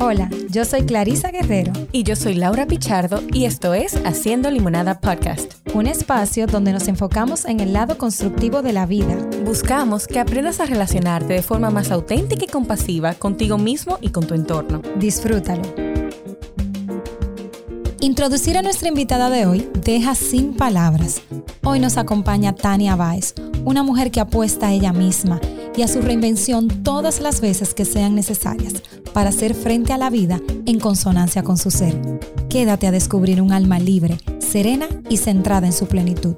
Hola, yo soy Clarisa Guerrero. Y yo soy Laura Pichardo y esto es Haciendo Limonada Podcast. Un espacio donde nos enfocamos en el lado constructivo de la vida. Buscamos que aprendas a relacionarte de forma más auténtica y compasiva contigo mismo y con tu entorno. Disfrútalo. Introducir a nuestra invitada de hoy deja sin palabras. Hoy nos acompaña Tania Báez, una mujer que apuesta a ella misma y a su reinvención todas las veces que sean necesarias para hacer frente a la vida en consonancia con su ser. Quédate a descubrir un alma libre, serena y centrada en su plenitud.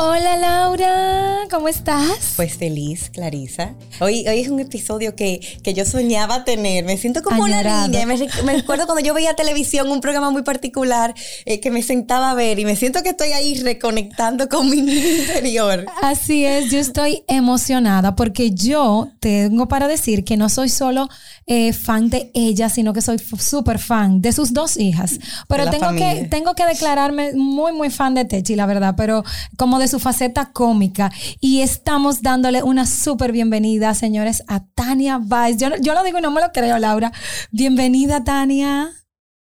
Hola Laura, ¿cómo estás? Pues feliz, Clarisa. Hoy, hoy es un episodio que, que yo soñaba tener. Me siento como una niña. Me, me, recuerdo cuando yo veía televisión, un programa muy particular eh, que me sentaba a ver y me siento que estoy ahí reconectando con mi interior. Así es, yo estoy emocionada porque yo tengo para decir que no soy solo eh, fan de ella, sino que soy súper fan de sus dos hijas. Pero tengo que, tengo que declararme muy, muy fan de Techi, la verdad, pero como de su faceta cómica. Y estamos dándole una súper bienvenida, señores, a Tania Baez. Yo, yo lo digo y no me lo creo, Laura. Bienvenida, Tania.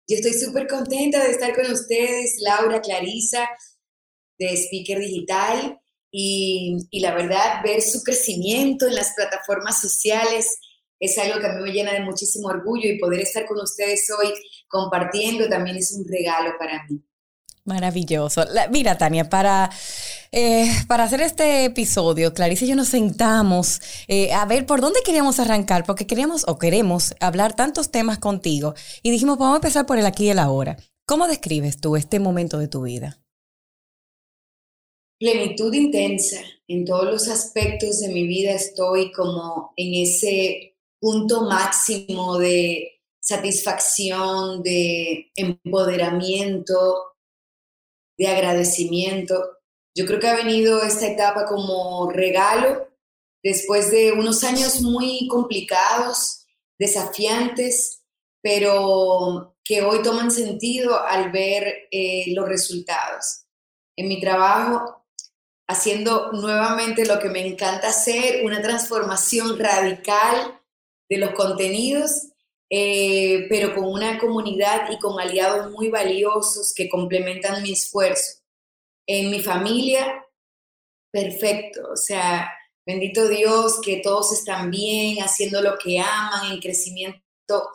Yo estoy súper contenta de estar con ustedes, Laura, Clarisa, de Speaker Digital. Y, y la verdad, ver su crecimiento en las plataformas sociales es algo que a mí me llena de muchísimo orgullo y poder estar con ustedes hoy compartiendo también es un regalo para mí. Maravilloso. mira, Tania, para, eh, para hacer este episodio, Clarice y yo nos sentamos eh, a ver por dónde queríamos arrancar, porque queríamos o queremos hablar tantos temas contigo y dijimos, vamos a empezar por el aquí y el ahora. ¿Cómo describes tú este momento de tu vida? Plenitud intensa. En todos los aspectos de mi vida estoy como en ese punto máximo de satisfacción, de empoderamiento, de agradecimiento. Yo creo que ha venido esta etapa como regalo después de unos años muy complicados, desafiantes, pero que hoy toman sentido al ver eh, los resultados. En mi trabajo, haciendo nuevamente lo que me encanta hacer, una transformación radical de los contenidos eh, pero con una comunidad y con aliados muy valiosos que complementan mi esfuerzo. En mi familia, perfecto, o sea, bendito Dios que todos están bien, haciendo lo que aman, en crecimiento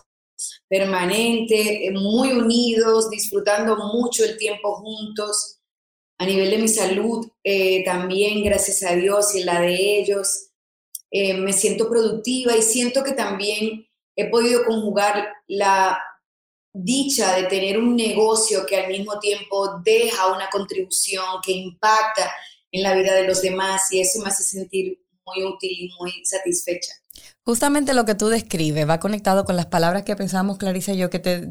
permanente, muy unidos, disfrutando mucho el tiempo juntos. A nivel de mi salud, eh, también, gracias a Dios y la de ellos, eh, me siento productiva y siento que también he podido conjugar la dicha de tener un negocio que al mismo tiempo deja una contribución que impacta en la vida de los demás y eso me hace sentir muy útil y muy satisfecha. Justamente lo que tú describes va conectado con las palabras que pensamos Clarice y yo que te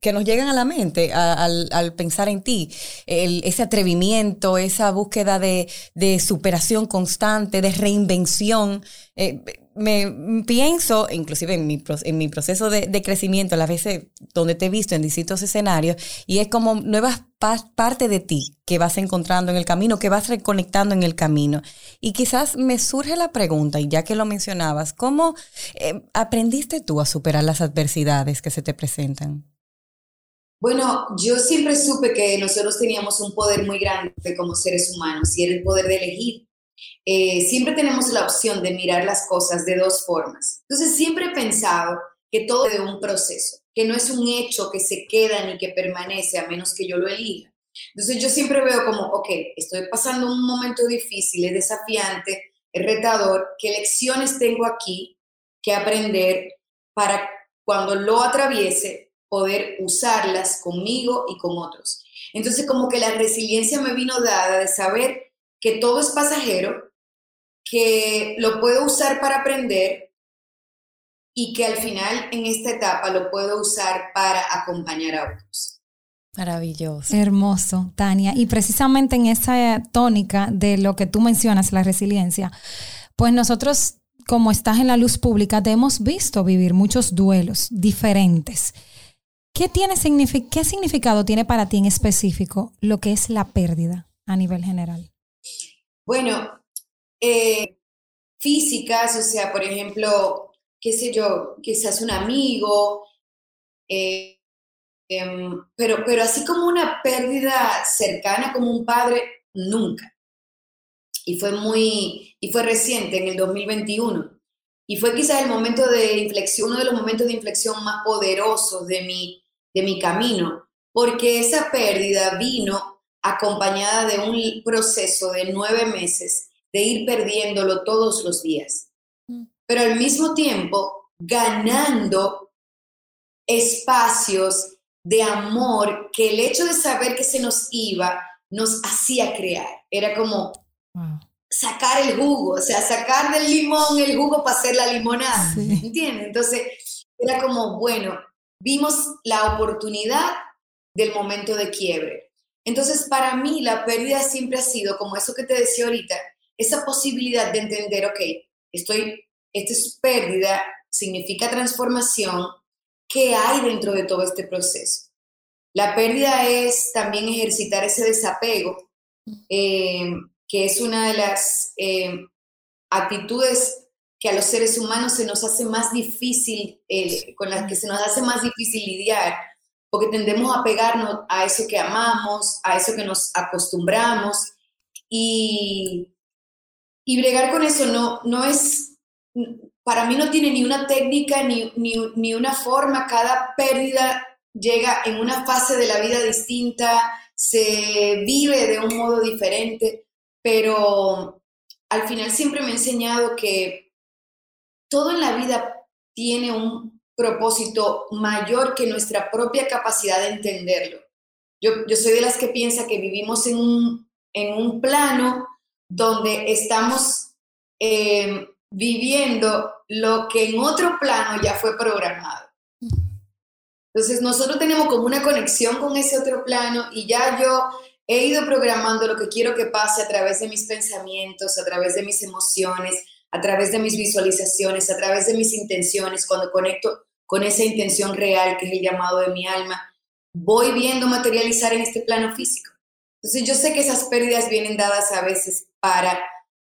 que nos llegan a la mente al, pensar en ti, ese atrevimiento, esa búsqueda de, superación constante, de reinvención. Eh, me pienso, inclusive en mi, en mi proceso de, crecimiento, las veces donde te he visto en distintos escenarios, y es como nuevas partes de ti que vas encontrando en el camino, que vas reconectando en el camino. Y quizás me surge la pregunta, y ya que lo mencionabas, ¿cómo eh, aprendiste tú a superar las adversidades que se te presentan? Bueno, yo siempre supe que nosotros teníamos un poder muy grande como seres humanos y era el poder de elegir. Eh, siempre tenemos la opción de mirar las cosas de dos formas. Entonces siempre he pensado que todo es un proceso, que no es un hecho que se queda ni que permanece a menos que yo lo elija. Entonces yo siempre veo como, ok, estoy pasando un momento difícil, es desafiante, es retador, ¿qué lecciones tengo aquí que aprender para cuando lo atraviese poder usarlas conmigo y con otros. Entonces como que la resiliencia me vino dada de saber que todo es pasajero, que lo puedo usar para aprender y que al final en esta etapa lo puedo usar para acompañar a otros. Maravilloso. Hermoso, Tania. Y precisamente en esa tónica de lo que tú mencionas, la resiliencia, pues nosotros, como estás en la luz pública, te hemos visto vivir muchos duelos diferentes. ¿Qué, tiene, ¿Qué significado tiene para ti en específico lo que es la pérdida a nivel general? Bueno, eh, físicas, o sea, por ejemplo, qué sé yo, quizás un amigo, eh, em, pero, pero así como una pérdida cercana como un padre, nunca. Y fue muy, y fue reciente, en el 2021. Y fue quizás el momento de inflexión, uno de los momentos de inflexión más poderosos de mi, de mi camino, porque esa pérdida vino acompañada de un proceso de nueve meses de ir perdiéndolo todos los días, mm. pero al mismo tiempo ganando espacios de amor que el hecho de saber que se nos iba nos hacía crear. Era como sacar el jugo, o sea, sacar del limón el jugo para hacer la limonada, ¿entiendes? Entonces, era como, bueno, vimos la oportunidad del momento de quiebre. Entonces, para mí, la pérdida siempre ha sido, como eso que te decía ahorita, esa posibilidad de entender, ok, estoy, esta es pérdida, significa transformación, ¿qué hay dentro de todo este proceso? La pérdida es también ejercitar ese desapego, eh, que es una de las eh, actitudes que a los seres humanos se nos hace más difícil, eh, con las que se nos hace más difícil lidiar, porque tendemos a pegarnos a eso que amamos, a eso que nos acostumbramos, y, y bregar con eso no, no es, para mí no tiene ni una técnica ni, ni, ni una forma, cada pérdida llega en una fase de la vida distinta, se vive de un modo diferente, pero al final siempre me ha enseñado que todo en la vida tiene un propósito mayor que nuestra propia capacidad de entenderlo. Yo, yo soy de las que piensa que vivimos en un, en un plano donde estamos eh, viviendo lo que en otro plano ya fue programado. Entonces nosotros tenemos como una conexión con ese otro plano y ya yo he ido programando lo que quiero que pase a través de mis pensamientos, a través de mis emociones, a través de mis visualizaciones, a través de mis intenciones, cuando conecto con esa intención real que es el llamado de mi alma, voy viendo materializar en este plano físico. Entonces yo sé que esas pérdidas vienen dadas a veces para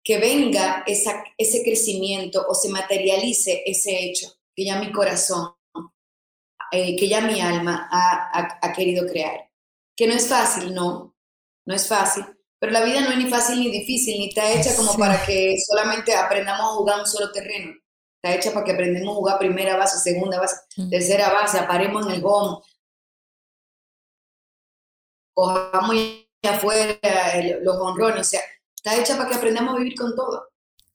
que venga ese crecimiento o se materialice ese hecho que ya mi corazón, eh, que ya mi alma ha, querido crear. Que no es fácil, no, no es fácil, pero la vida no es ni fácil ni difícil, ni está hecha como para que solamente aprendamos a jugar un solo terreno. Está hecha para que aprendamos a jugar primera base, segunda base, mm. tercera base, aparemos en el home, cojamos afuera los honrones, o sea, Está hecha para que aprendamos a vivir con todo.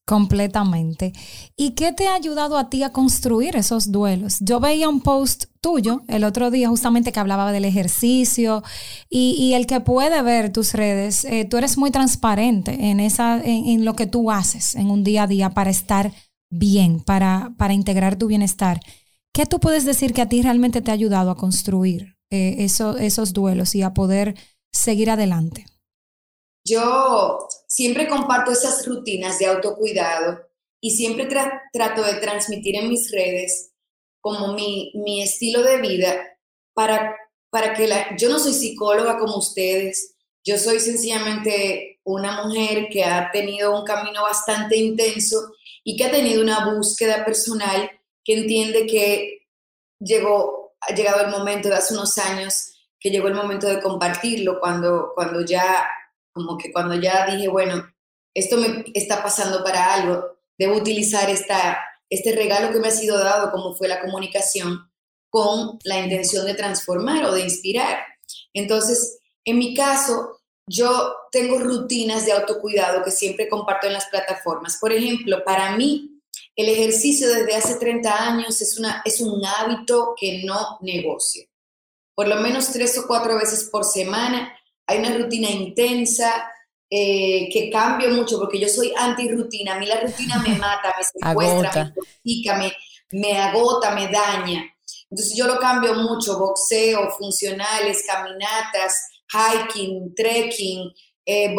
Completamente. ¿Y qué te ha ayudado a ti a construir esos duelos? Yo veía un post tuyo el otro día justamente que hablaba del ejercicio y, el que puede ver tus redes, eh, tú eres muy transparente en, esa, en, lo que tú haces en un día a día para estar bien, para, para integrar tu bienestar. ¿Qué tú puedes decir que a ti realmente te ha ayudado a construir eh, esos duelos y a poder seguir adelante? Yo siempre comparto esas rutinas de autocuidado y siempre trato de transmitir en mis redes como mi, mi estilo de vida para, para que la, yo no soy psicóloga como ustedes, yo soy sencillamente una mujer que ha tenido un camino bastante intenso y que ha tenido una búsqueda personal que entiende que llegó, ha llegado el momento de hace unos años, que llegó el momento de compartirlo cuando, cuando ya como que cuando ya dije, bueno, esto me está pasando para algo, debo utilizar esta, este regalo que me ha sido dado, como fue la comunicación, con la intención de transformar o de inspirar. Entonces, en mi caso, yo tengo rutinas de autocuidado que siempre comparto en las plataformas. Por ejemplo, para mí, el ejercicio desde hace 30 años es, una, es un hábito que no negocio. Por lo menos tres o cuatro veces por semana hay una rutina intensa eh, que cambio mucho porque yo soy anti-rutina. A mí la rutina me mata, me secuestra, me me, agota, me daña. Entonces yo lo cambio mucho, boxeo, funcionales, caminatas, hiking, trekking, eh,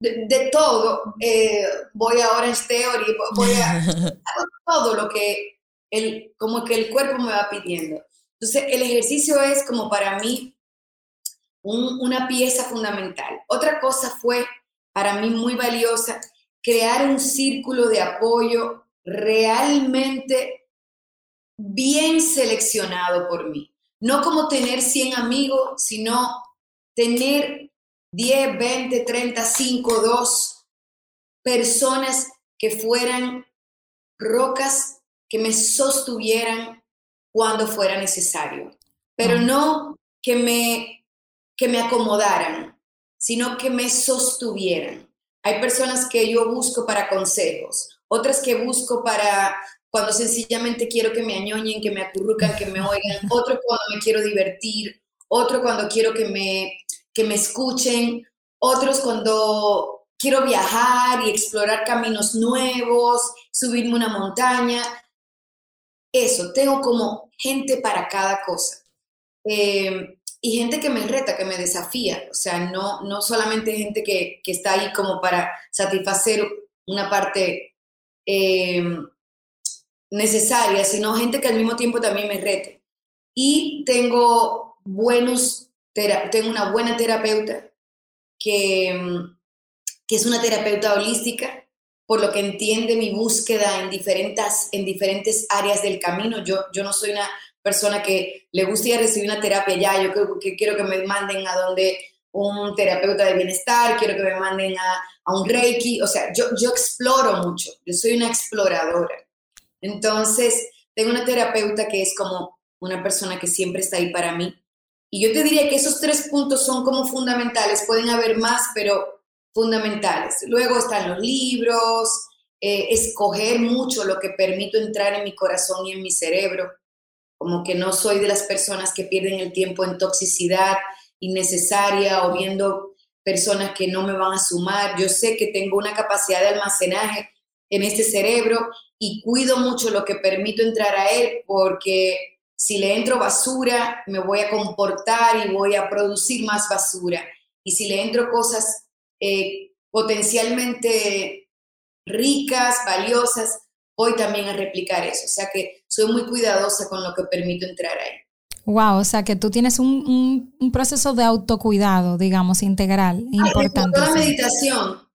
de, todo. Eh, voy a Orange Theory, voy a todo lo que el, como que el cuerpo me va pidiendo. Entonces el ejercicio es como para mí una pieza fundamental. Otra cosa fue para mí muy valiosa, crear un círculo de apoyo realmente bien seleccionado por mí. No como tener 100 amigos, sino tener 10, 20, 30, 5, 2 personas que fueran rocas que me sostuvieran cuando fuera necesario, pero no que me, que me acomodaran, sino que me sostuvieran. Hay personas que yo busco para consejos, otras que busco para cuando sencillamente quiero que me añoñen, que me acurrucan, que me oigan, otro cuando me quiero divertir, otro cuando quiero que me, que me escuchen, otros cuando quiero viajar y explorar caminos nuevos, subirme una montaña. Eso, tengo como gente para cada cosa. Eh, y gente que me reta, que me desafía. O sea, no, no solamente gente que, que está ahí como para satisfacer una parte eh, necesaria, sino gente que al mismo tiempo también me rete. Y tengo buenos, tengo una buena terapeuta que, que es una terapeuta holística, por lo que entiende mi búsqueda en diferentes, en diferentes áreas del camino. Yo, yo no soy una persona que le gusta recibir una terapia ya, yo creo que quiero que me manden a donde un terapeuta de bienestar, quiero que me manden a, a un reiki, o sea, yo, yo exploro mucho, yo soy una exploradora. Entonces, tengo una terapeuta que es como una persona que siempre está ahí para mí. Y yo te diría que esos tres puntos son como fundamentales, pueden haber más, pero fundamentales. Luego están los libros, eh, escoger mucho lo que permito entrar en mi corazón y en mi cerebro como que no soy de las personas que pierden el tiempo en toxicidad innecesaria o viendo personas que no me van a sumar. Yo sé que tengo una capacidad de almacenaje en este cerebro y cuido mucho lo que permito entrar a él porque si le entro basura, me voy a comportar y voy a producir más basura. Y si le entro cosas eh, potencialmente ricas, valiosas, voy también a replicar eso. O sea que soy muy cuidadosa con lo que permito entrar ahí. Wow, o sea que tú tienes un, proceso de autocuidado, digamos, integral, importante. la meditación,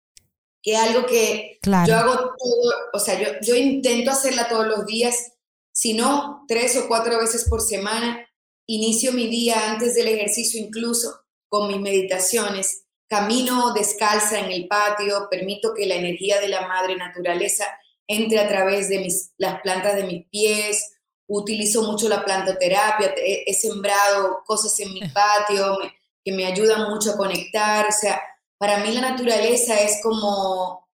que es algo que yo hago todo, o sea, yo, yo intento hacerla todos los días, si no, tres o cuatro veces por semana. Inicio mi día antes del ejercicio incluso con mis meditaciones. Camino descalza en el patio, permito que la energía de la madre naturaleza entre a través de mis, las plantas de mis pies, utilizo mucho la plantoterapia, he, sembrado cosas en mi patio que me ayudan mucho a conectar, o sea, para mí la naturaleza es como,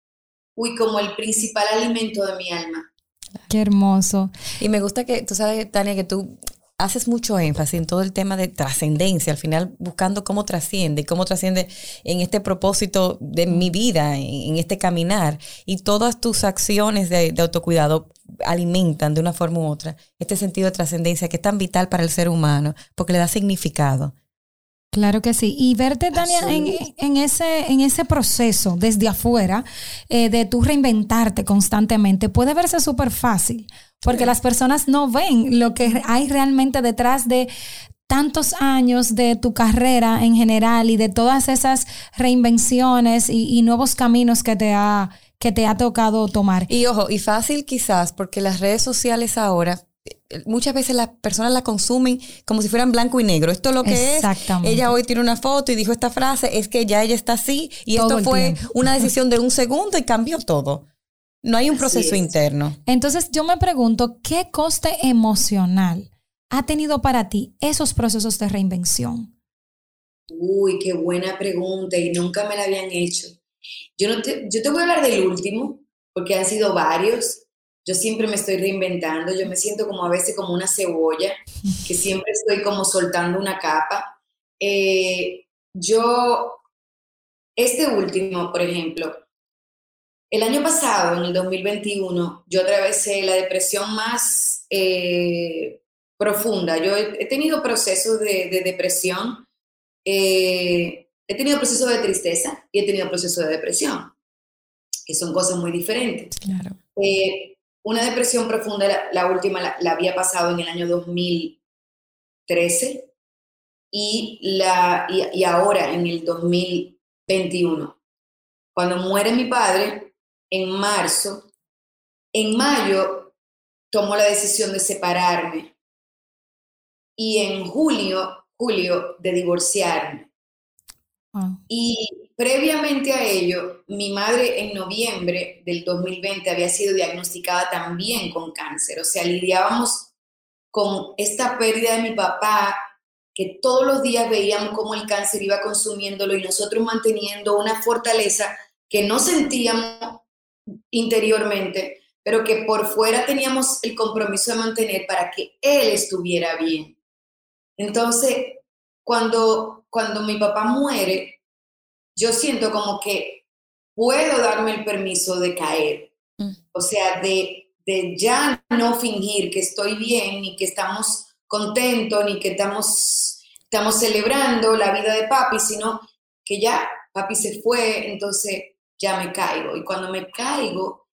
uy, como el principal alimento de mi alma. Qué hermoso. Y me gusta que, tú sabes, Tania, que tú haces mucho énfasis en todo el tema de trascendencia, al final buscando cómo trasciende, cómo trasciende en este propósito de mi vida, en, este caminar, y todas tus acciones de, autocuidado alimentan de una forma u otra este sentido de trascendencia que es tan vital para el ser humano, porque le da significado. Claro que sí. Y verte, Tania, en, ese, en ese proceso desde afuera, eh, de tú reinventarte constantemente, puede verse súper fácil, porque las personas no ven lo que hay realmente detrás de tantos años de tu carrera en general y de todas esas reinvenciones y, nuevos caminos que te ha que te ha tocado tomar. Y ojo, y fácil quizás, porque las redes sociales ahora muchas veces las personas la consumen como si fueran blanco y negro. Esto es lo que es. Ella hoy tiene una foto y dijo esta frase, es que ya ella está así y esto fue una decisión de un segundo y cambió todo. No hay un proceso interno. Entonces yo me pregunto, ¿qué coste emocional ha tenido para ti esos procesos de reinvención? Uy, qué buena pregunta y nunca me la habían hecho. Yo, no te, yo te voy a hablar del último, porque han sido varios yo siempre me estoy reinventando, yo me siento como a veces como una cebolla, que siempre estoy como soltando una capa. Eh, yo, este último, por ejemplo, el año pasado, en el 2021, yo atravesé la depresión más eh, profunda. Yo he, tenido procesos de, depresión, eh, he tenido procesos de tristeza y he tenido procesos de depresión, que son cosas muy diferentes. Claro. Una depresión profunda, la, última la, había pasado en el año 2013 y, la, y, ahora en el 2021. Cuando muere mi padre, en marzo, en mayo tomo la decisión de separarme y en julio, julio de divorciarme. Y previamente a ello, mi madre en noviembre del 2020 había sido diagnosticada también con cáncer. O sea, lidiábamos con esta pérdida de mi papá, que todos los días veíamos cómo el cáncer iba consumiéndolo y nosotros manteniendo una fortaleza que no sentíamos interiormente, pero que por fuera teníamos el compromiso de mantener para que él estuviera bien. Entonces, cuando, cuando mi papá muere, yo siento como que puedo darme el permiso de caer, mm. o sea, de, de ya no fingir que estoy bien ni que estamos contentos ni que estamos, estamos celebrando la vida de papi, sino que ya papi se fue, entonces ya me caigo. Y cuando me caigo,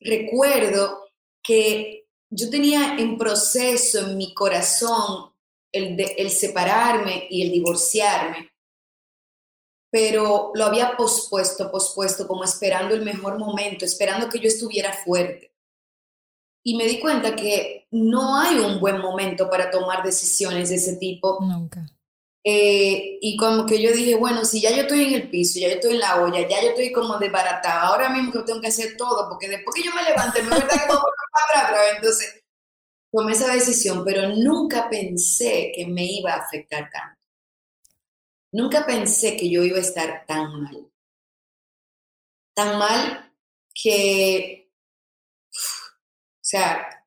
recuerdo que yo tenía en proceso en mi corazón el, de, el separarme y el divorciarme, pero lo había pospuesto, pospuesto, como esperando el mejor momento, esperando que yo estuviera fuerte. Y me di cuenta que no hay un buen momento para tomar decisiones de ese tipo. Nunca. Eh, y como que yo dije, bueno, si ya yo estoy en el piso, ya yo estoy en la olla, ya yo estoy como desbaratada, ahora mismo que tengo que hacer todo, porque después que yo me levante, me voy a para atrás, entonces tomé esa decisión, pero nunca pensé que me iba a afectar tanto. Nunca pensé que yo iba a estar tan mal. Tan mal que, o sea,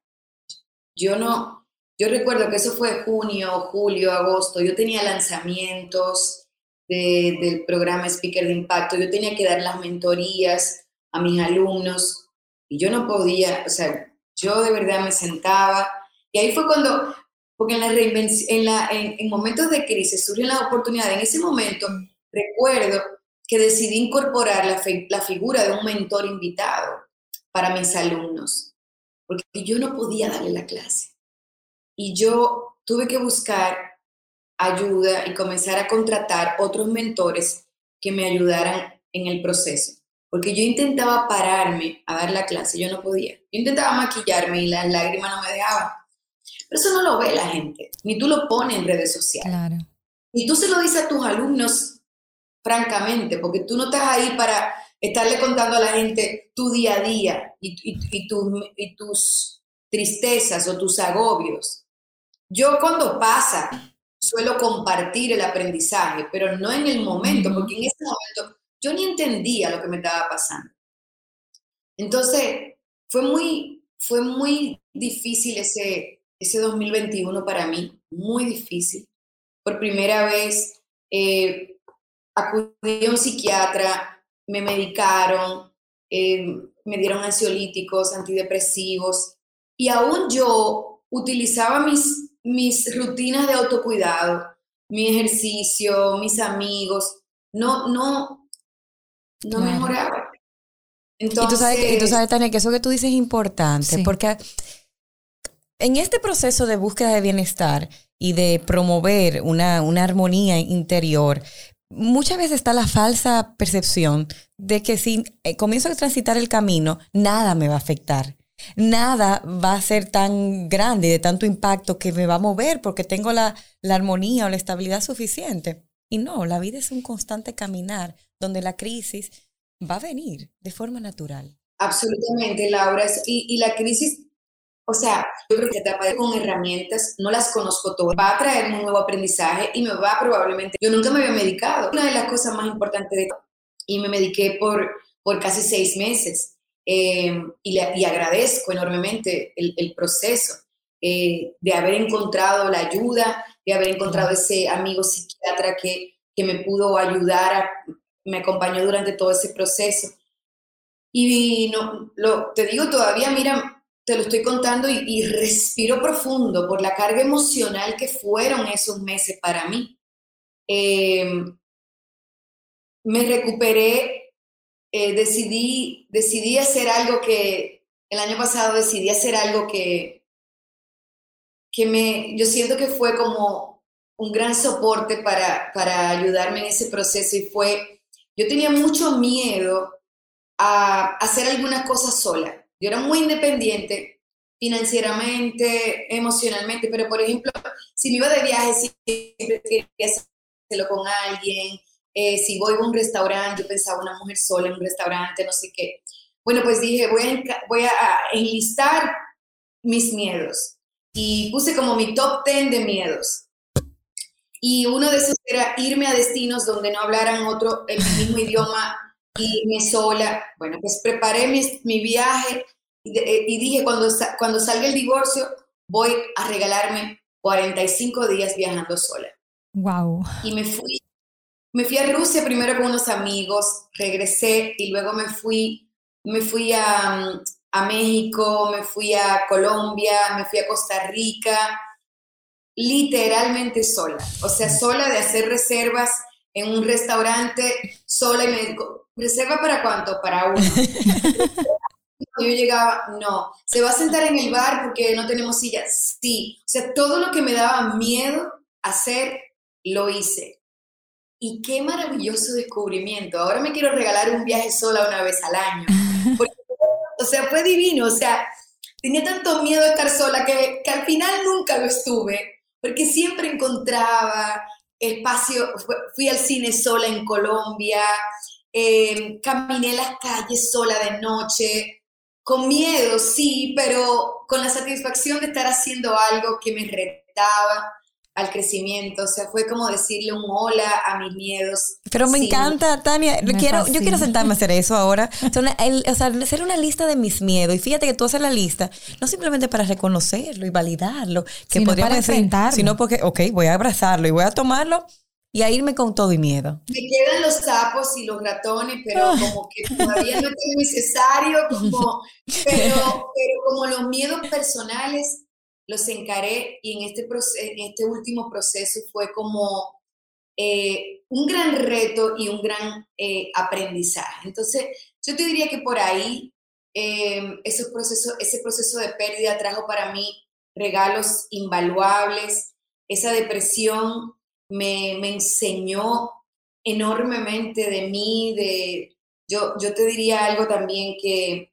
yo no, yo recuerdo que eso fue junio, julio, agosto. Yo tenía lanzamientos del programa Speaker de Impacto. Yo tenía que dar las mentorías a mis alumnos y yo no podía, o sea, yo de verdad me sentaba. Y ahí fue cuando, porque en, momentos de crisis surgen las oportunidades. En ese momento recuerdo que decidí incorporar la, la figura de un mentor invitado para mis alumnos, porque yo no podía darle la clase y yo tuve que buscar ayuda y comenzar a contratar otros mentores que me ayudaran en el proceso. Porque yo intentaba pararme a dar la clase, yo no podía. Yo intentaba maquillarme y las lágrimas no me dejaban. Pero eso no lo ve la gente, ni tú lo pones en redes sociales. Claro. Y tú se lo dices a tus alumnos, francamente, porque tú no estás ahí para estarle contando a la gente tu día a día y, y tus tristezas o tus agobios. Yo cuando pasa suelo compartir el aprendizaje, pero no en el momento, porque en ese momento yo ni entendía lo que me estaba pasando. Entonces, fue muy, fue muy difícil ese, ese 2021 para mí, muy difícil. Por primera vez eh, acudí a un psiquiatra, me medicaron, eh, me dieron ansiolíticos, antidepresivos, y aún yo utilizaba mis mis rutinas de autocuidado, mi ejercicio, mis amigos, no, no, no mejoraba. Entonces, y tú sabes, que, tú sabes, Tania, que eso que tú dices es importante, porque en este proceso de búsqueda de bienestar y de promover una, una armonía interior, muchas veces está la falsa percepción de que si eh, comienzo a transitar el camino, nada me va a afectar nada va a ser tan grande, de tanto impacto que me va a mover porque tengo la, armonía o la estabilidad suficiente. Y no, la vida es un constante caminar donde la crisis va a venir de forma natural. Absolutamente, Laura. Y, la crisis, o sea, yo creo que te con herramientas, no las conozco todas, va a traerme un nuevo aprendizaje y me va probablemente, yo nunca me había medicado. Una de las cosas más importantes de y me mediqué por, por casi seis meses. Eh, y, le, agradezco enormemente el, proceso eh, de haber encontrado la ayuda, de haber encontrado ese amigo psiquiatra que, que me pudo ayudar, me acompañó durante todo ese proceso. Y no, lo, te digo todavía, mira, te lo estoy contando y, respiro profundo por la carga emocional que fueron esos meses para mí. Eh, me recuperé eh, decidí, decidí hacer algo que el año pasado decidí hacer algo que, que me, yo siento que fue como un gran soporte para, para ayudarme en ese proceso y fue, yo tenía mucho miedo a hacer algunas cosas sola. Yo era muy independiente financieramente, emocionalmente, pero por ejemplo, si me iba de viaje, siempre quería hacerlo con alguien, eh, si voy a un restaurante, yo pensaba una mujer sola en un restaurante, no sé qué. Bueno, pues dije, voy a, voy a enlistar mis miedos y puse como mi top 10 de miedos. Y uno de esos era irme a destinos donde no hablaran otro, el mismo idioma, irme sola. Bueno, pues preparé mi, mi viaje y, eh, y, dije, cuando, cuando salga el divorcio, voy a regalarme 45 días viajando sola. Wow. Y me fui, me fui a Rusia primero con unos amigos, regresé y luego me fui, me fui a, a México, me fui a Colombia, me fui a Costa Rica, literalmente sola. O sea, sola de hacer reservas en un restaurante, sola y me dijo, ¿reserva para cuánto? Para uno. yo llegaba, no, ¿se va a sentar en el bar porque no tenemos sillas? Sí. O sea, todo lo que me daba miedo hacer, lo hice. Y qué maravilloso descubrimiento. Ahora me quiero regalar un viaje sola una vez al año. o sea, fue divino. O sea, tenía tanto miedo de estar sola que, que al final nunca lo estuve, porque siempre encontraba espacio. Fui al cine sola en Colombia, eh, caminé las calles sola de noche, con miedo, sí, pero con la satisfacción de estar haciendo algo que me retaba al crecimiento, o sea, fue como decirle un hola a mis miedos. Pero me encanta, Tania, quiero, yo quiero sentarme a hacer eso ahora, o sea, hacer una lista de mis miedos, y fíjate que tú haces la lista, no simplemente para reconocerlo y validarlo, que sino podríamos decir, sino porque, ok, voy a abrazarlo y voy a tomarlo y a irme con todo y miedo. Me quedan los sapos y los ratones, pero ah. como que todavía no es necesario, como, pero, pero como los miedos personales los encaré y en este, en este último proceso fue como eh, un gran reto y un gran eh, aprendizaje. Entonces, yo te diría que por ahí eh, ese, proceso, ese proceso de pérdida trajo para mí regalos invaluables, esa depresión me, me enseñó enormemente de mí, de, yo, yo te diría algo también que,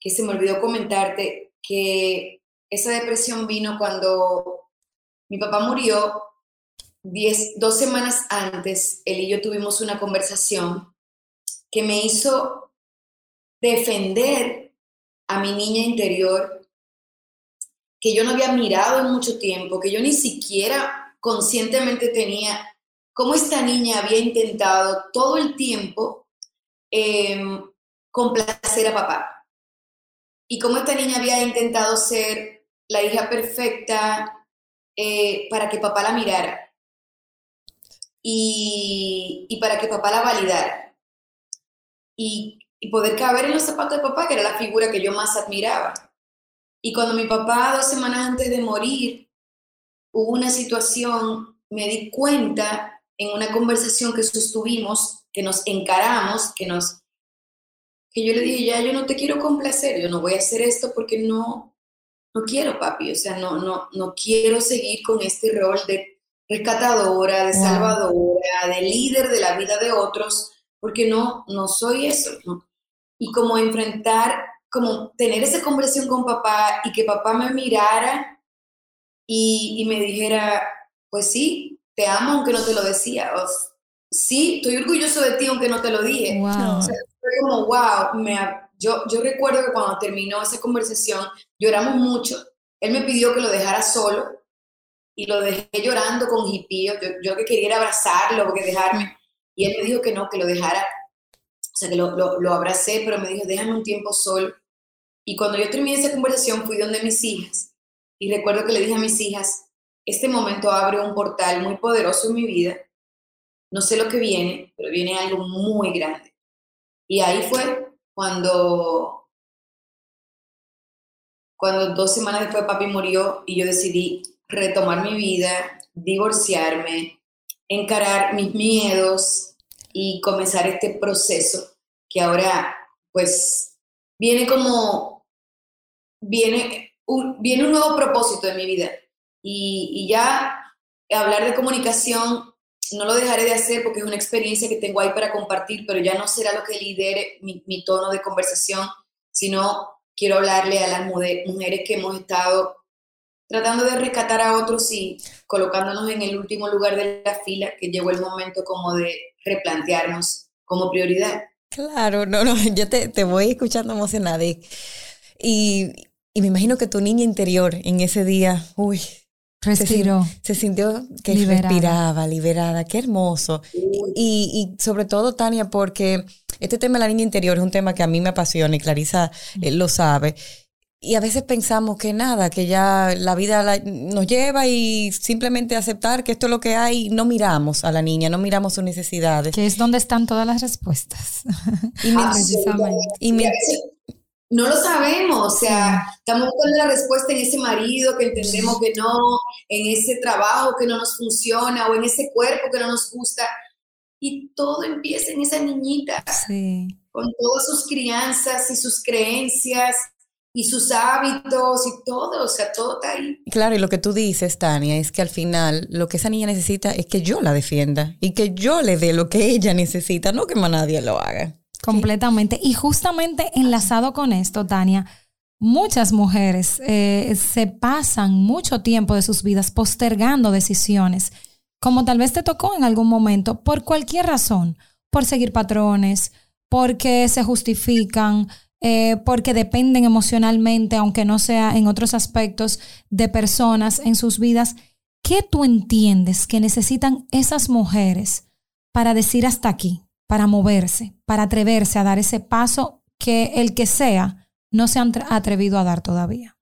que se me olvidó comentarte, que esa depresión vino cuando mi papá murió, diez, dos semanas antes, él y yo tuvimos una conversación que me hizo defender a mi niña interior, que yo no había mirado en mucho tiempo, que yo ni siquiera conscientemente tenía cómo esta niña había intentado todo el tiempo em, complacer a papá. Y cómo esta niña había intentado ser la hija perfecta eh, para que papá la mirara. Y, para que papá la validara. Y, y poder caber en los zapatos de papá, que era la figura que yo más admiraba. Y cuando mi papá, dos semanas antes de morir, hubo una situación, me di cuenta en una conversación que sostuvimos, que nos encaramos, que nos que yo le dije, ya yo no te quiero complacer, yo no voy a hacer esto porque no no quiero, papi, o sea, no no no quiero seguir con este rol de rescatadora, de salvadora, de líder de la vida de otros, porque no no soy eso, Y como enfrentar, como tener esa conversación con papá y que papá me mirara y, me dijera, pues sí, te amo aunque no te lo decía. O, sí, estoy orgulloso de ti aunque no te lo dije. Wow. fue como, wow, me, yo, yo recuerdo que cuando terminó esa conversación lloramos mucho. Él me pidió que lo dejara solo y lo dejé llorando con hipío. Yo, yo que quería abrazarlo, que dejarme. Y él me dijo que no, que lo dejara. O sea, que lo, lo, lo abracé, pero me dijo, déjame un tiempo solo. Y cuando yo terminé esa conversación fui donde mis hijas y recuerdo que le dije a mis hijas, este momento abre un portal muy poderoso en mi vida. No sé lo que viene, pero viene algo muy grande. Y ahí fue cuando, cuando dos semanas después papi murió y yo decidí retomar mi vida, divorciarme, encarar mis miedos y comenzar este proceso que ahora pues viene como, viene viene un nuevo propósito en mi vida y, ya hablar de comunicación no lo dejaré de hacer porque es una experiencia que tengo ahí para compartir, pero ya no será lo que lidere mi, tono de conversación, sino quiero hablarle a las mujeres que hemos estado tratando de rescatar a otros y colocándonos en el último lugar de la fila, que llegó el momento como de replantearnos como prioridad. Claro, no, no, yo te, te voy escuchando emocionada y, me imagino que tu niña interior en ese día, uy, Respiró. Se, sintió que respiraba, liberada. Qué hermoso. Y, y, sobre todo, Tania, porque este tema de la niña interior es un tema que a mí me apasiona y Clarisa eh, lo sabe. Y a veces pensamos que nada, que ya la vida nos lleva y simplemente aceptar que esto es lo que hay, no miramos a la niña, no miramos sus necesidades. Que es donde están todas las respuestas. y, y no lo sabemos, o sea, estamos buscando la respuesta en ese marido que entendemos que no, en ese trabajo que no nos funciona o en ese cuerpo que no nos gusta. Y todo empieza en esa niñita, sí. con todas sus crianzas y sus creencias y sus hábitos y todo, o sea, todo está ahí. Claro, y lo que tú dices, Tania, es que al final lo que esa niña necesita es que yo la defienda y que yo le dé lo que ella necesita, no que más nadie lo haga. Completamente. Y justamente enlazado con esto, Tania, muchas mujeres eh, se pasan mucho tiempo de sus vidas postergando decisiones, como tal vez te tocó en algún momento, por cualquier razón, por seguir patrones, porque se justifican, eh, porque dependen emocionalmente, aunque no sea en otros aspectos, de personas en sus vidas. ¿Qué tú entiendes que necesitan esas mujeres para decir hasta aquí, para moverse, para atreverse a dar ese paso que el que sea no se han atrevido a dar todavía?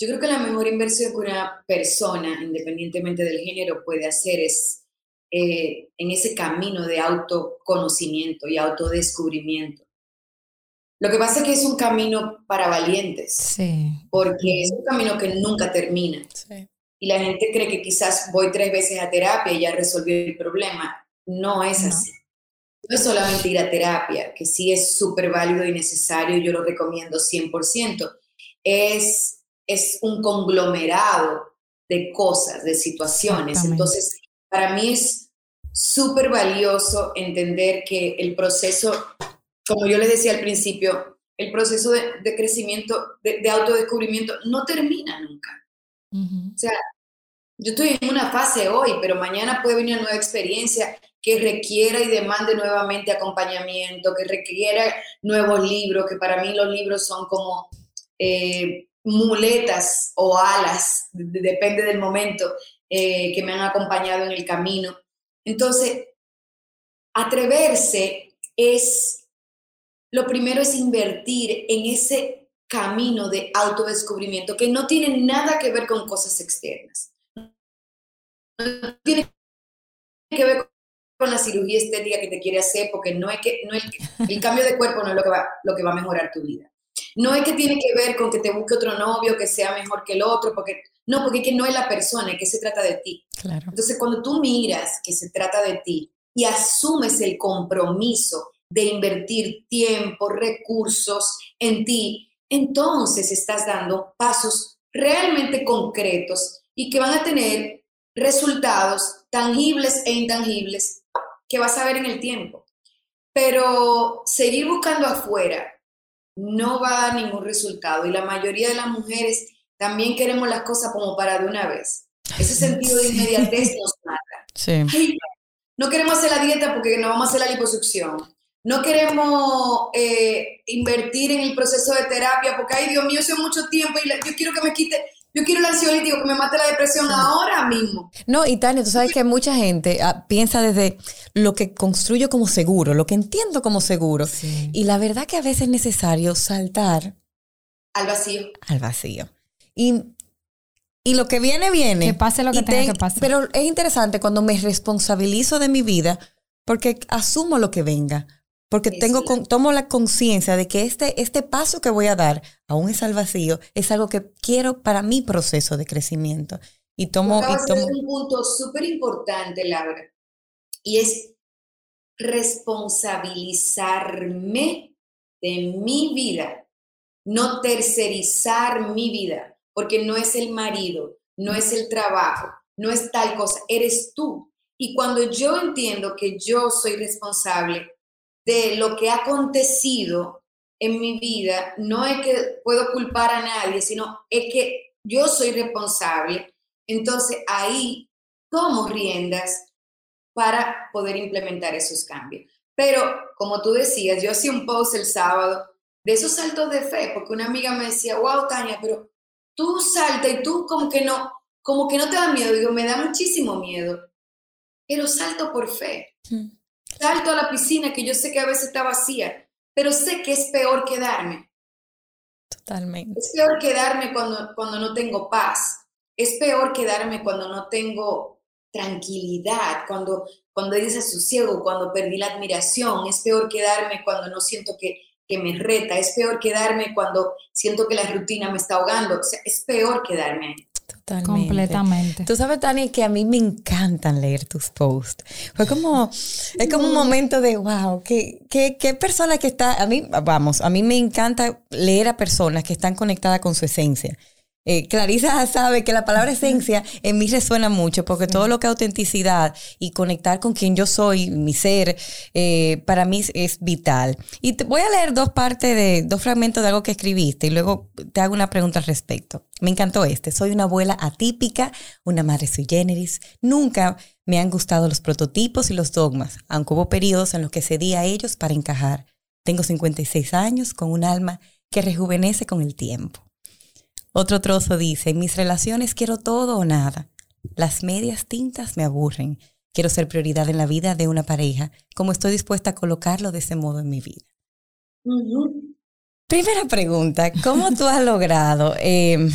Yo creo que la mejor inversión que una persona, independientemente del género, puede hacer es eh, en ese camino de autoconocimiento y autodescubrimiento. Lo que pasa es que es un camino para valientes, sí. porque es un camino que nunca termina. Y la gente cree que quizás voy tres veces a terapia y ya resolví el problema. No es así. No es solamente ir a terapia, que sí es súper válido y necesario, yo lo recomiendo 100%. Es, es un conglomerado de cosas, de situaciones. Entonces, para mí es súper valioso entender que el proceso como yo les decía al principio, el proceso de, crecimiento, de, autodescubrimiento, no termina nunca. O sea, yo estoy en una fase hoy, pero mañana puede venir una nueva experiencia que requiera y demande nuevamente acompañamiento, que requiera nuevos libros, que para mí los libros son como eh, muletas o alas, depende del momento, eh, que me han acompañado en el camino. Entonces, atreverse es lo primero es invertir en ese camino de autodescubrimiento que no tiene nada que ver con cosas externas. No tiene que ver con la cirugía estética que te quiere hacer, porque no es que no el cambio de cuerpo no es lo que, va, lo que va a mejorar tu vida. No es que tiene que ver con que te busque otro novio que sea mejor que el otro, porque no, porque es que no es la persona, es que se trata de ti. Claro. Entonces, cuando tú miras que se trata de ti y asumes el compromiso de invertir tiempo, recursos en ti, entonces estás dando pasos realmente concretos y que van a tener resultados tangibles e intangibles que vas a ver en el tiempo. Pero seguir buscando afuera no va a dar ningún resultado y la mayoría de las mujeres también queremos las cosas como para de una vez. Ese sentido de inmediatez nos mata. no queremos hacer la dieta porque no vamos a hacer la liposucción no queremos eh, invertir en el proceso de terapia porque, ay Dios mío, hace mucho tiempo y yo quiero que me quite, yo quiero el ansiolítico, que me mate la depresión ahora mismo. No, y Tania, tú sabes que mucha gente ah, piensa desde lo que construyo como seguro, lo que entiendo como seguro. Y la verdad que a veces es necesario saltar. Al vacío. Al vacío. Y, y lo que viene, viene. Que pase lo que tenga que pasar. Pero es interesante cuando me responsabilizo de mi vida porque asumo lo que venga porque tengo tomo la conciencia de que este, este paso que voy a dar, aún es al vacío, es algo que quiero para mi proceso de crecimiento. Y tomo... Y tomo... un punto súper importante, Laura, y es responsabilizarme de mi vida, no tercerizar mi vida, porque no es el marido, no es el trabajo, no es tal cosa, eres tú. Y cuando yo entiendo que yo soy responsable de lo que ha acontecido en mi vida, no es que puedo culpar a nadie, sino es que yo soy responsable. Entonces ahí tomo riendas para poder implementar esos cambios. Pero como tú decías, yo hacía un post el sábado de esos saltos de fe, porque una amiga me decía, wow, Tania, pero tú salta y tú como que no, como que no te da miedo. Digo, me da muchísimo miedo, pero salto por fe. Mm. Salto a la piscina que yo sé que a veces está vacía, pero sé que es peor quedarme. Totalmente. Es peor quedarme cuando, cuando no tengo paz. Es peor quedarme cuando no tengo tranquilidad, cuando, cuando hay desasosiego, cuando perdí la admiración. Es peor quedarme cuando no siento que, que me reta. Es peor quedarme cuando siento que la rutina me está ahogando. O sea, es peor quedarme Totalmente. Completamente. Tú sabes, Tani, que a mí me encantan leer tus posts. Fue como, es como un momento de, wow, qué, qué, qué persona que está, a mí, vamos, a mí me encanta leer a personas que están conectadas con su esencia. Eh, Clarisa sabe que la palabra esencia en mí resuena mucho porque todo lo que es autenticidad y conectar con quien yo soy, mi ser, eh, para mí es vital. Y te voy a leer dos partes de, dos fragmentos de algo que escribiste y luego te hago una pregunta al respecto. Me encantó este. Soy una abuela atípica, una madre sui generis. Nunca me han gustado los prototipos y los dogmas, aunque hubo periodos en los que cedí a ellos para encajar. Tengo 56 años con un alma que rejuvenece con el tiempo. Otro trozo dice, en mis relaciones quiero todo o nada. Las medias tintas me aburren. Quiero ser prioridad en la vida de una pareja, como estoy dispuesta a colocarlo de ese modo en mi vida. Primera pregunta, ¿cómo tú has logrado em,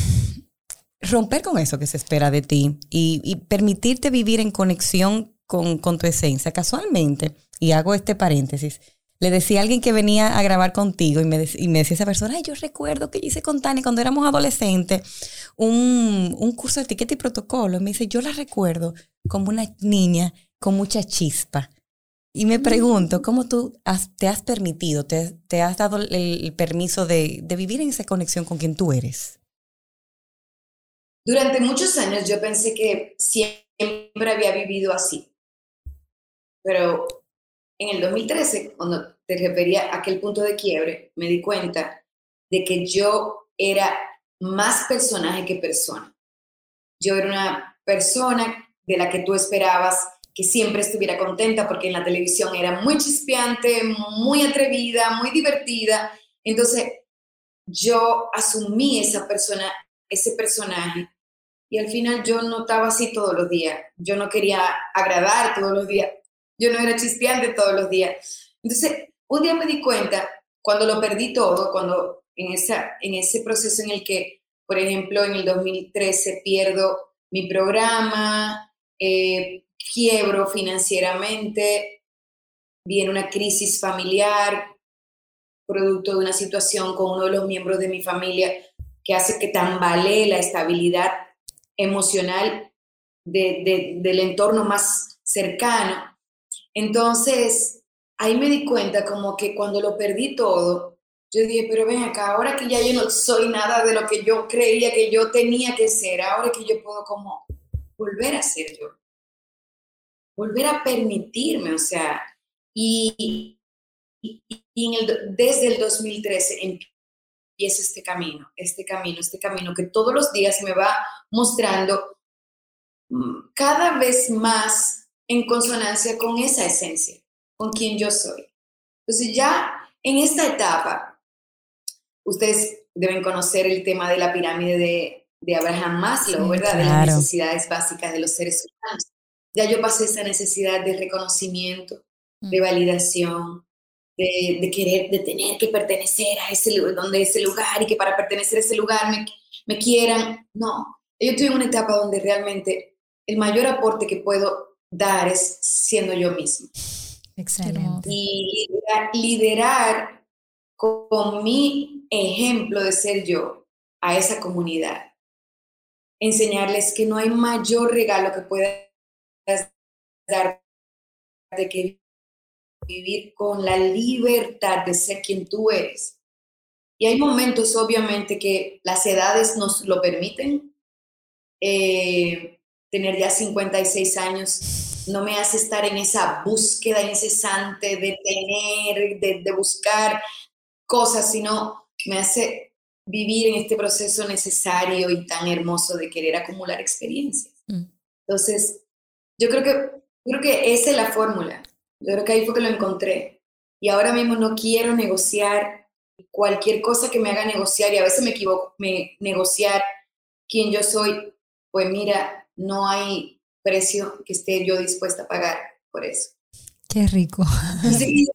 romper con eso que se espera de ti y, permitirte vivir en conexión con, con, tu esencia? Casualmente, y hago este paréntesis, le decía a alguien que venía a grabar contigo y me, decía esa persona, ay, yo recuerdo que hice con Tania cuando éramos adolescentes un, curso de etiqueta y protocolo. Y me dice, yo la recuerdo como una niña con mucha chispa. Y me pregunto, ¿cómo tú te has permitido, te, has dado el, permiso de, de vivir en esa conexión con quien tú eres? Durante muchos años yo pensé que siempre había vivido así, pero en el 2013, cuando te refería a aquel punto de quiebre, me di cuenta de que yo era más personaje que persona. Yo era una persona de la que tú esperabas que siempre estuviera contenta porque en la televisión era muy chispeante, muy atrevida, muy divertida. Entonces, yo asumí esa persona, ese personaje y al final yo no estaba así todos los días. Yo no quería agradar todos los días. Yo no era chispeante todos los días. Entonces, un día me di cuenta, cuando lo perdí todo, cuando en, esa, en ese proceso en el que, por ejemplo, en el 2013 pierdo mi programa, eh, quiebro financieramente, viene una crisis familiar, producto de una situación con uno de los miembros de mi familia que hace que tambalee la estabilidad emocional del entorno más cercano. Entonces, ahí me di cuenta como que cuando lo perdí todo, yo dije, pero ven acá, ahora que ya yo no soy nada de lo que yo creía que yo tenía que ser, ahora que yo puedo como volver a ser yo, volver a permitirme, o sea, y, desde el 2013 empieza este camino, este camino, este camino que todos los días me va mostrando mm, cada vez más en consonancia con esa esencia, con quien yo soy. Entonces ya en esta etapa, ustedes deben conocer el tema de la pirámide de, Abraham Maslow, ¿verdad? De las necesidades básicas de los seres humanos. Ya yo pasé esa necesidad de reconocimiento, de mm. validación, de, querer, de tener que pertenecer a ese, donde ese lugar y que para pertenecer a ese lugar me, me quieran. No, yo estoy en una etapa donde realmente el mayor aporte que puedo dar es siendo yo mismo. Excelente. Y liderar, con mi ejemplo de ser yo a esa comunidad. Enseñarles que no hay mayor regalo que puedas dar de que vivir con la libertad de ser quien tú eres. Y hay momentos, obviamente, que las edades nos lo permiten. Eh, tener ya 56 años no me hace estar en esa búsqueda incesante de tener, de, buscar. cosas, sino me hace vivir en este proceso necesario y tan hermoso de querer acumular experiencias. Mm. Entonces, yo creo que, creo que esa es la fórmula. Yo creo que ahí fue que lo encontré. Y ahora mismo no quiero negociar cualquier cosa que me haga negociar, y a veces me equivoco, me negociar quién yo soy, pues mira, no hay precio que esté yo dispuesta a pagar por eso. Qué rico. Sí,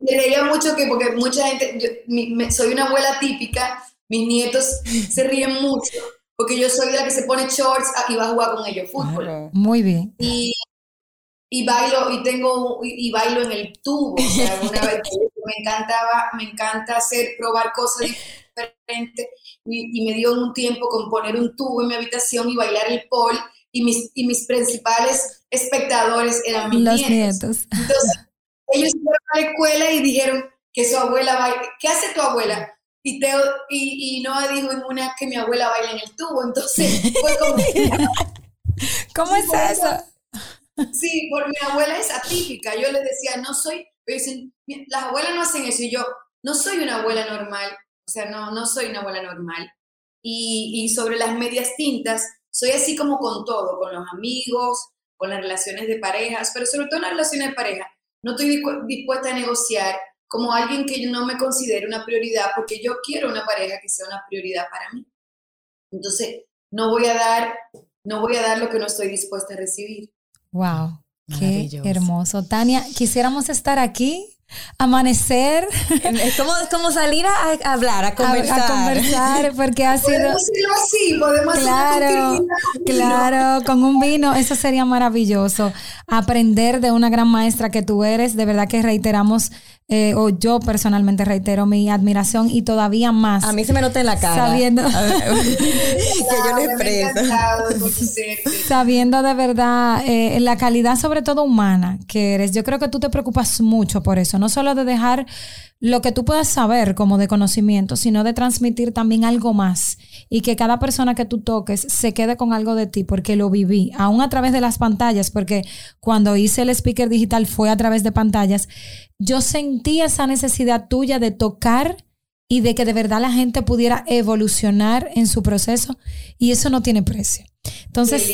me reía mucho que, porque mucha gente, yo, soy una abuela típica, mis nietos se ríen mucho, porque yo soy la que se pone shorts y va a jugar con ellos fútbol. Muy bien. Y, y bailo, y tengo, y, bailo en el tubo. O sea, una vez me encantaba, me encanta hacer, probar cosas diferentes, y, y me dio un tiempo con poner un tubo en mi habitación y bailar el pole y mis, y mis principales espectadores eran mis Los nietos. Entonces, ellos fueron a la escuela y dijeron que su abuela baila. ¿Qué hace tu abuela? Y, Teo, y, y Noah dijo en una que mi abuela baila en el tubo. Entonces, fue como... ¿Cómo es eso? Sí, porque mi abuela es atípica. Yo les decía, no soy... Dicen, las abuelas no hacen eso. Y yo, no soy una abuela normal. O sea, no, no soy una abuela normal. Y, y sobre las medias tintas, soy así como con todo, con los amigos, con las relaciones de parejas, pero sobre todo en las relaciones de pareja. No estoy dispuesta a negociar como alguien que yo no me considere una prioridad porque yo quiero una pareja que sea una prioridad para mí. Entonces, no voy a dar, no voy a dar lo que no estoy dispuesta a recibir. Wow, qué hermoso. Tania, quisiéramos estar aquí amanecer. Es como, como salir a, hablar, a conversar. A, conversar, porque ha sido... Podemos hacerlo así, podemos Claro, claro, con un vino, eso sería maravilloso. Aprender de una gran maestra que tú eres, de verdad que reiteramos eh, o yo personalmente reitero mi admiración y todavía más. A mí se me nota en la cara. Sabiendo, que yo le expreso. sabiendo de verdad eh, la calidad, sobre todo humana, que eres. Yo creo que tú te preocupas mucho por eso, no solo de dejar lo que tú puedas saber como de conocimiento, sino de transmitir también algo más y que cada persona que tú toques se quede con algo de ti porque lo viví, aún a través de las pantallas, porque cuando hice el speaker digital fue a través de pantallas, yo sentí esa necesidad tuya de tocar y de que de verdad la gente pudiera evolucionar en su proceso y eso no tiene precio. Entonces,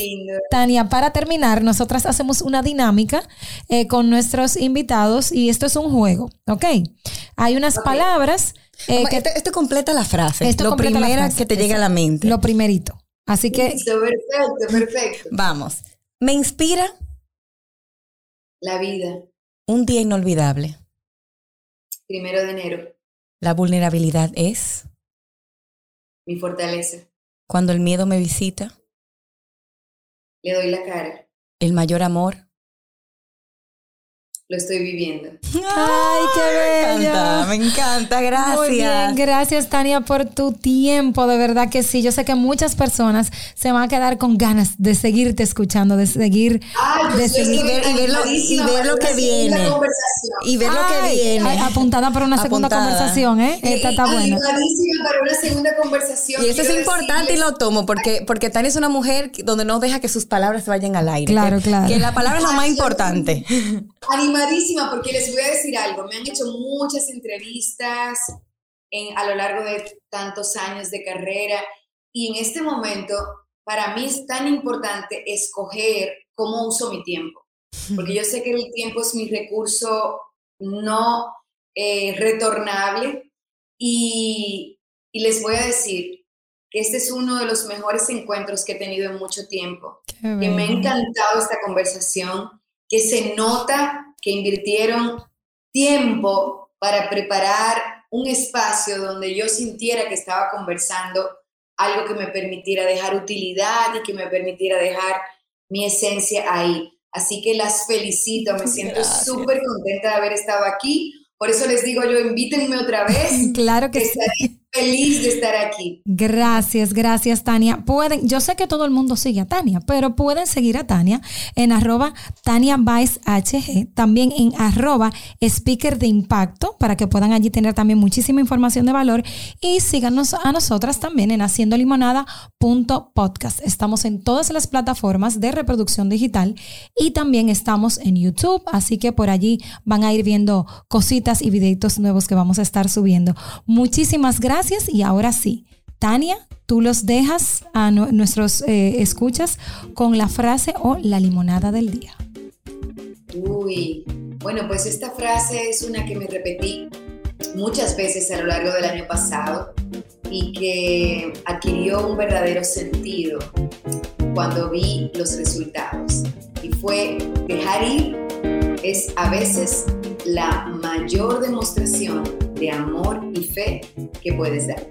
Tania, para terminar, nosotras hacemos una dinámica eh, con nuestros invitados y esto es un juego, ¿ok? Hay unas palabras. Eh, que, esto, completa la frase. Esto lo primero que te llega a la mente. Lo primerito. Así que. perfecto, perfecto. Vamos. Me inspira. La vida. Un día inolvidable. Primero de enero. La vulnerabilidad es. Mi fortaleza. Cuando el miedo me visita. Le doy la cara. El mayor amor. Lo estoy viviendo. Ay, qué bello. Me encanta, me encanta, gracias. Muy bien, gracias Tania por tu tiempo, de verdad que sí. Yo sé que muchas personas se van a quedar con ganas de seguirte escuchando, de seguir, de seguir. Y, ver, lo, que viene. Y ver lo que viene. apuntada para una segunda conversación, ¿eh? Esta está buena. para una segunda conversación. Y eso es importante y lo tomo porque, porque Tania es una mujer donde no deja que sus palabras vayan al aire. Claro, claro. Que la palabra es lo más importante animadísima porque les voy a decir algo. Me han hecho muchas entrevistas en, a lo largo de tantos años de carrera y en este momento para mí es tan importante escoger cómo uso mi tiempo, porque yo sé que el tiempo es mi recurso no eh, retornable y, y les voy a decir que este es uno de los mejores encuentros que he tenido en mucho tiempo, que me ha encantado esta conversación, que se nota que invirtieron tiempo para preparar un espacio donde yo sintiera que estaba conversando algo que me permitiera dejar utilidad y que me permitiera dejar mi esencia ahí. Así que las felicito, me siento súper contenta de haber estado aquí. Por eso les digo yo, invítenme otra vez. claro que, sí. Estaré feliz de estar aquí. Gracias, gracias Tania. Pueden, yo sé que todo el mundo sigue a Tania, pero pueden seguir a Tania en arroba Tania HG, también en arroba speaker de impacto para que puedan allí tener también muchísima información de valor y síganos a nosotras también en haciendo limonada.podcast. Estamos en todas las plataformas de reproducción digital y también estamos en YouTube, así que por allí van a ir viendo cositas y videitos nuevos que vamos a estar subiendo. Muchísimas gracias y ahora sí, Tania, tú los dejas a nuestros eh, escuchas con la frase o la limonada del día. Uy, bueno, pues esta frase es una que me repetí muchas veces a lo largo del año pasado y que adquirió un verdadero sentido cuando vi los resultados. Y fue dejar ir es a veces la mayor demostración de amor y fe que puedes dar.